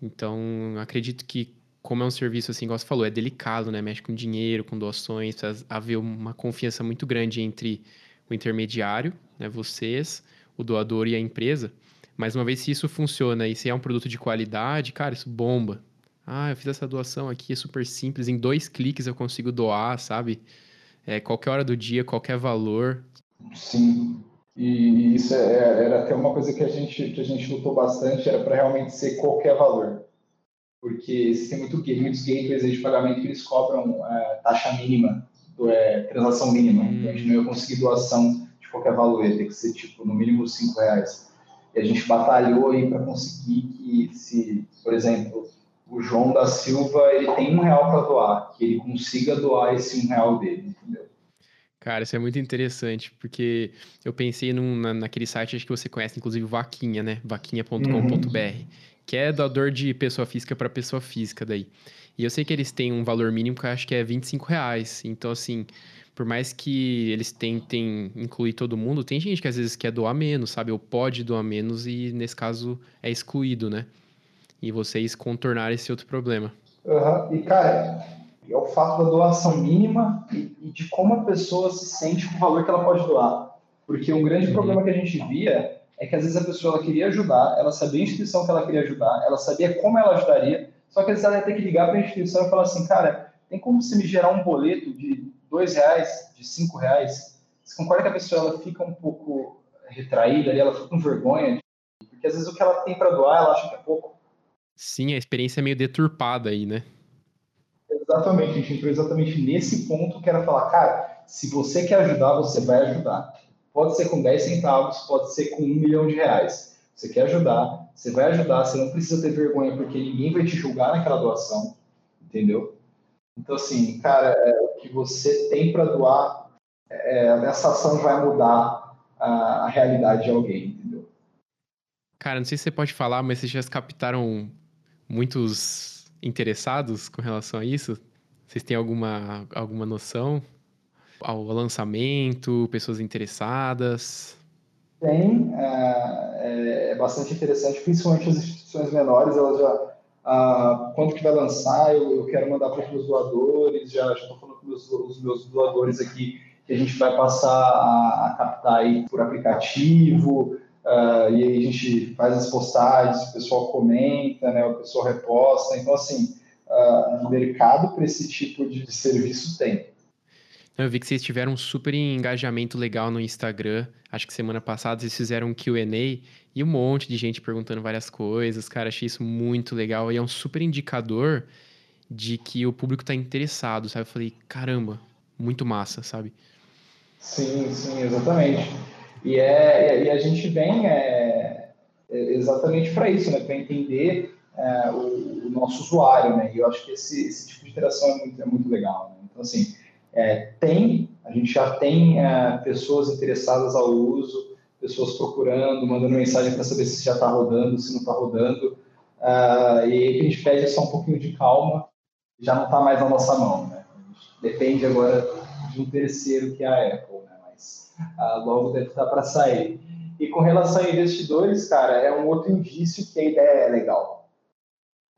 Então, acredito que, como é um serviço, assim, igual você falou, é delicado, né? Mexe com dinheiro, com doações, precisa haver uma confiança muito grande entre o intermediário, né? Vocês, o doador e a empresa. Mas uma vez se isso funciona e se é um produto de qualidade, cara, isso bomba. Ah, eu fiz essa doação aqui, é super simples, em dois cliques eu consigo doar, sabe? É, qualquer hora do dia, qualquer valor. Sim, e isso é, era até uma coisa que a gente, que a gente lutou bastante, era para realmente ser qualquer valor. Porque existem muito, muitos gateways de pagamento que eles cobram é, taxa mínima, é, transação mínima. Hum. Então a gente não ia conseguir doação qualquer valor, ia ter que ser tipo no mínimo 5 reais. E a gente batalhou aí para conseguir que, se, por exemplo, o João da Silva ele tem um real para doar, que ele consiga doar esse um real dele, entendeu? Cara, isso é muito interessante, porque eu pensei num, na, naquele site acho que você conhece, inclusive Vaquinha, né? Vaquinha.com.br, uhum. que é doador de pessoa física para pessoa física daí. E eu sei que eles têm um valor mínimo que eu acho que é 25 reais. Então, assim, por mais que eles tentem incluir todo mundo, tem gente que às vezes quer doar menos, sabe? Ou pode doar menos e, nesse caso, é excluído, né? E vocês contornar esse outro problema. Uhum. E, cara, é o fato da doação mínima e, e, de como a pessoa se sente com o valor que ela pode doar. Porque um grande uhum. problema que a gente via é que às vezes a pessoa ela queria ajudar, ela sabia a instituição que ela queria ajudar, ela sabia como ela ajudaria, só que às vezes ela ia ter que ligar para a instituição e falar assim, cara, tem como você me gerar um boleto de dois reais, de cinco reais? Você concorda que a pessoa ela fica um pouco retraída ali, ela fica com vergonha? Porque às vezes o que ela tem para doar, ela acha que é pouco. Sim, a experiência é meio deturpada aí, né? Exatamente, a gente entrou exatamente nesse ponto que era falar, cara, se você quer ajudar, você vai ajudar. Pode ser com 10 centavos, pode ser com um milhão de reais. Você quer ajudar, você vai ajudar, você não precisa ter vergonha porque ninguém vai te julgar naquela doação, entendeu? Então, assim, cara, é, que você tem para doar, é, essa ação vai mudar a, a realidade de alguém, entendeu? Cara, não sei se você pode falar, mas vocês já captaram muitos interessados com relação a isso? Vocês têm alguma, alguma noção? Ao lançamento, pessoas interessadas? Tem, é, é bastante interessante, principalmente as instituições menores, elas já, ah, quando que vai lançar, eu, eu quero mandar para os meus doadores, já estou falando com meus, os meus doadores aqui, que a gente vai passar a, a captar aí por aplicativo, Uh, e aí a gente faz as postagens, o pessoal comenta, né, o pessoal reposta. Então, assim, uh, mercado para esse tipo de, de serviço tem. Eu vi que vocês tiveram um super engajamento legal no Instagram. Acho que semana passada vocês fizeram um QA e um monte de gente perguntando várias coisas. Cara, achei isso muito legal. E é um super indicador de que o público está interessado, sabe? Eu falei, caramba, muito massa, sabe? Sim, sim, exatamente. E, é, e a gente vem é, é exatamente para isso, né? para entender é, o, o, nosso usuário. Né? E eu acho que esse, esse tipo de interação é muito, é muito legal. Né? Então, assim, é, tem, a gente já tem é, pessoas interessadas ao uso, pessoas procurando, mandando mensagem para saber se já está rodando, se não está rodando. Uh, e a gente pede só um pouquinho de calma, já não está mais na nossa mão. Né? Depende agora de um terceiro que é a Apple ah, logo deve estar para sair. E com relação a investidores, cara, é um outro indício que a ideia é legal.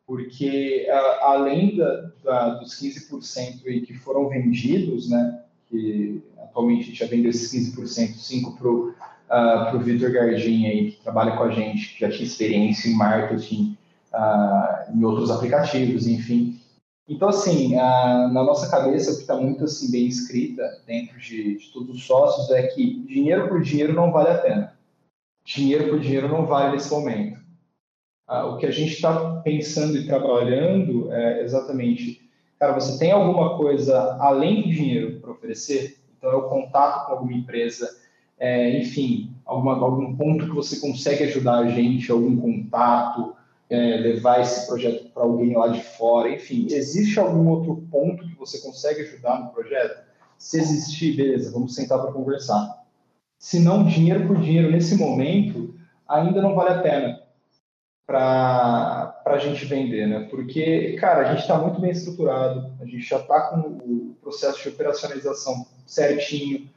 Porque além da, da, dos 15% aí que foram vendidos, né, que atualmente a gente já vendeu esses 15%, 5% para o uh, Vitor Gardinha, aí, que trabalha com a gente, que já tinha experiência em marketing, uh, em outros aplicativos, enfim. Então, assim, na nossa cabeça, o que está muito assim, bem escrita dentro de, de, todos os sócios é que dinheiro por dinheiro não vale a pena. Dinheiro por dinheiro não vale nesse momento. Ah, o que a gente está pensando e trabalhando é exatamente, cara, você tem alguma coisa além do dinheiro para oferecer? Então, é o contato com alguma empresa, é, enfim, alguma, algum ponto que você consegue ajudar a gente, algum contato, é, levar esse projeto para alguém lá de fora, enfim, existe algum outro ponto que você consegue ajudar no projeto? Se existir, beleza, vamos sentar para conversar. Se não, dinheiro por dinheiro nesse momento ainda não vale a pena para a gente vender, né? Porque, cara, a gente está muito bem estruturado, a gente já está com o processo de operacionalização certinho,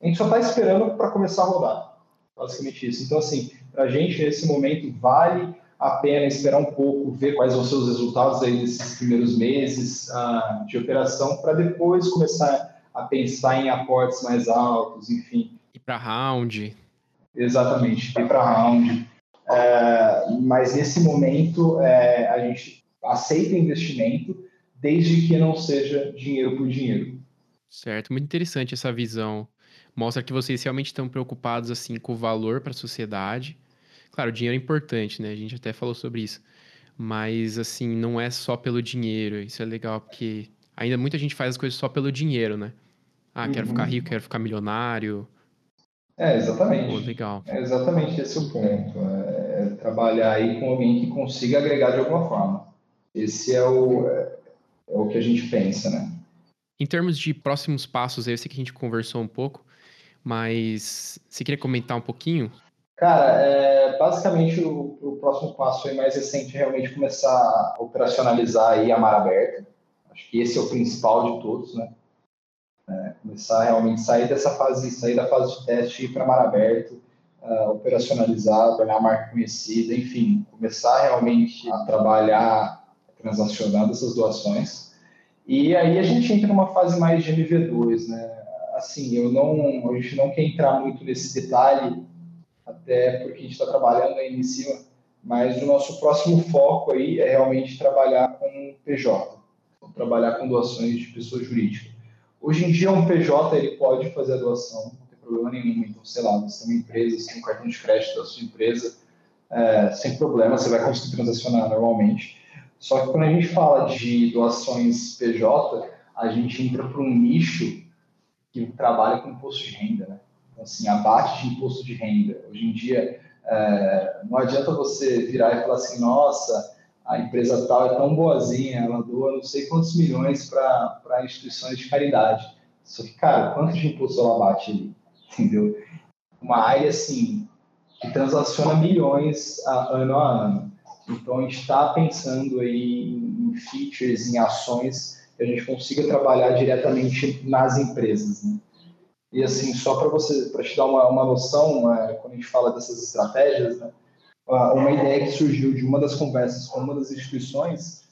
a gente só está esperando para começar a rodar, basicamente isso. Então, assim, para a gente, nesse momento, vale a pena esperar um pouco, ver quais vão ser os resultados aí desses primeiros meses uh, de operação, para depois começar a pensar em aportes mais altos, enfim. Ir para round. Exatamente, ir para round. É, mas nesse momento é, a gente aceita investimento desde que não seja dinheiro por dinheiro. Certo, muito interessante essa visão. Mostra que vocês realmente estão preocupados assim com o valor para a sociedade. Claro, o dinheiro é importante, né? A gente até falou sobre isso. Mas assim, não é só pelo dinheiro. Isso é legal porque ainda muita gente faz as coisas só pelo dinheiro, né? Ah, quero uhum. ficar rico, quero ficar milionário. É, exatamente. Pô, legal. É exatamente esse o ponto. É, é trabalhar aí com alguém que consiga agregar de alguma forma. Esse é o, é, é, o que a gente pensa, né? Em termos de próximos passos, eu sei que a gente conversou um pouco, mas você queria comentar um pouquinho? Cara, é, basicamente o, o, próximo passo aí mais recente é realmente começar a operacionalizar aí a mar aberta. Acho que esse é o principal de todos, né? Começar realmente sair dessa fase, sair da fase de teste, ir para mar aberto, uh, operacionalizar, tornar a marca conhecida, enfim, começar realmente a trabalhar transacionando essas doações. E aí a gente entra numa fase mais de MV2, né? Assim, eu não, a gente não quer entrar muito nesse detalhe, até porque a gente está trabalhando aí em cima, mas o nosso próximo foco aí é realmente trabalhar com PJ, trabalhar com doações de pessoa jurídica. Hoje em dia, um PJ ele pode fazer a doação, não tem problema nenhum. Então, sei lá, você tem uma empresa, você tem um cartão de crédito da sua empresa, é, sem problema, você vai conseguir transacionar normalmente. Só que quando a gente fala de doações PJ, a gente entra para um nicho que trabalha com imposto de renda, né? Então, assim, abate de imposto de renda. Hoje em dia, é, não adianta você virar e falar assim, nossa, a empresa tal é tão boazinha, ela doa não sei quantos milhões para instituições de caridade. Só que, cara, quanto de imposto ela bate ali? Entendeu? Uma área, assim, que transaciona milhões a, ano a ano. Então, a gente está pensando aí em features, em ações que a gente consiga trabalhar diretamente nas empresas. Né? E, assim, só para você, para te dar uma, uma noção, é, quando a gente fala dessas estratégias, né? Uma ideia que surgiu de uma das conversas com uma das instituições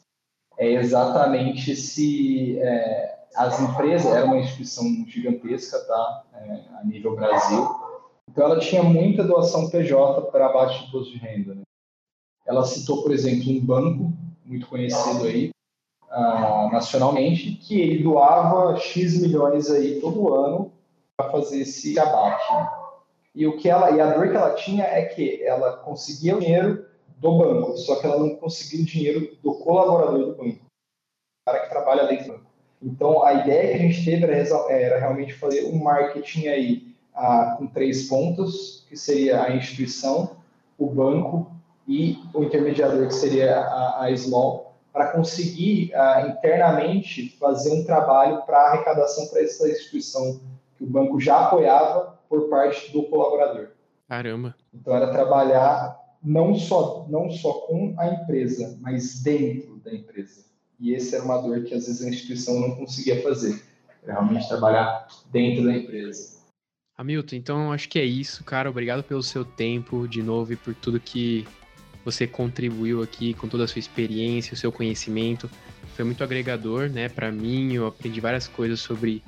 é exatamente se é, as empresas, era uma instituição gigantesca, tá, é, a nível Brasil, então ela tinha muita doação PJ para abaixo de imposto de renda. Né? Ela citou, por exemplo, um banco muito conhecido aí, uh, nacionalmente, que ele doava X milhões aí todo ano para fazer esse abate. Né? E o que ela e a dor que ela tinha é que ela conseguia o dinheiro do banco, só que ela não conseguia o dinheiro do colaborador do banco, o cara que trabalha dentro do banco. Então a ideia que a gente teve era, era realmente fazer um marketing aí ah, com três pontos, que seria a instituição, o banco e o intermediador, que seria a, a Small, para conseguir ah, internamente fazer um trabalho para arrecadação para essa instituição que o banco já apoiava por parte do colaborador. Caramba. Então era trabalhar não só não só com a empresa, mas dentro da empresa. E esse era uma dor que às vezes a instituição não conseguia fazer. Realmente trabalhar dentro da empresa. Hamilton, então acho que é isso, cara. Obrigado pelo seu tempo de novo e por tudo que você contribuiu aqui com toda a sua experiência, o seu conhecimento. Foi muito agregador, né, para mim. Eu aprendi várias coisas sobre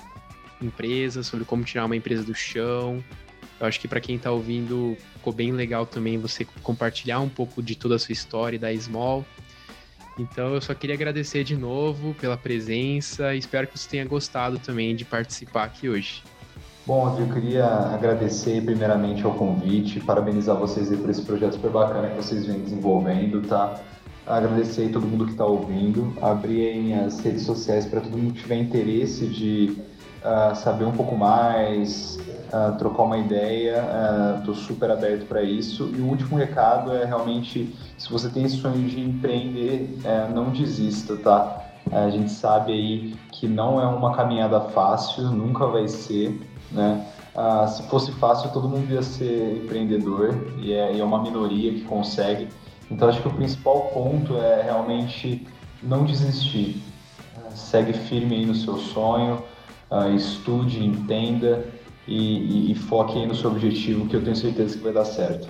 empresa, sobre como tirar uma empresa do chão. Eu acho que para quem está ouvindo, ficou bem legal também você compartilhar um pouco de toda a sua história da Small. Então eu só queria agradecer de novo pela presença e espero que você tenha gostado também de participar aqui hoje. Bom, eu queria agradecer primeiramente ao convite, parabenizar vocês por esse projeto super bacana que vocês vêm desenvolvendo, tá? Agradecer aí todo mundo que está ouvindo, abrir as redes sociais para todo mundo que tiver interesse de uh, saber um pouco mais, uh, trocar uma ideia, estou super aberto para isso. E o último recado é realmente, se você tem esse sonho de empreender, uh, não desista, tá? A gente sabe aí que não é uma caminhada fácil, nunca vai ser, né? Ah, se fosse fácil, todo mundo ia ser empreendedor e é, e é uma minoria que consegue. Então, acho que o principal ponto é realmente não desistir. segue firme aí no seu sonho, uh, estude, entenda e, e, e foque no seu objetivo, que eu tenho certeza que vai dar certo.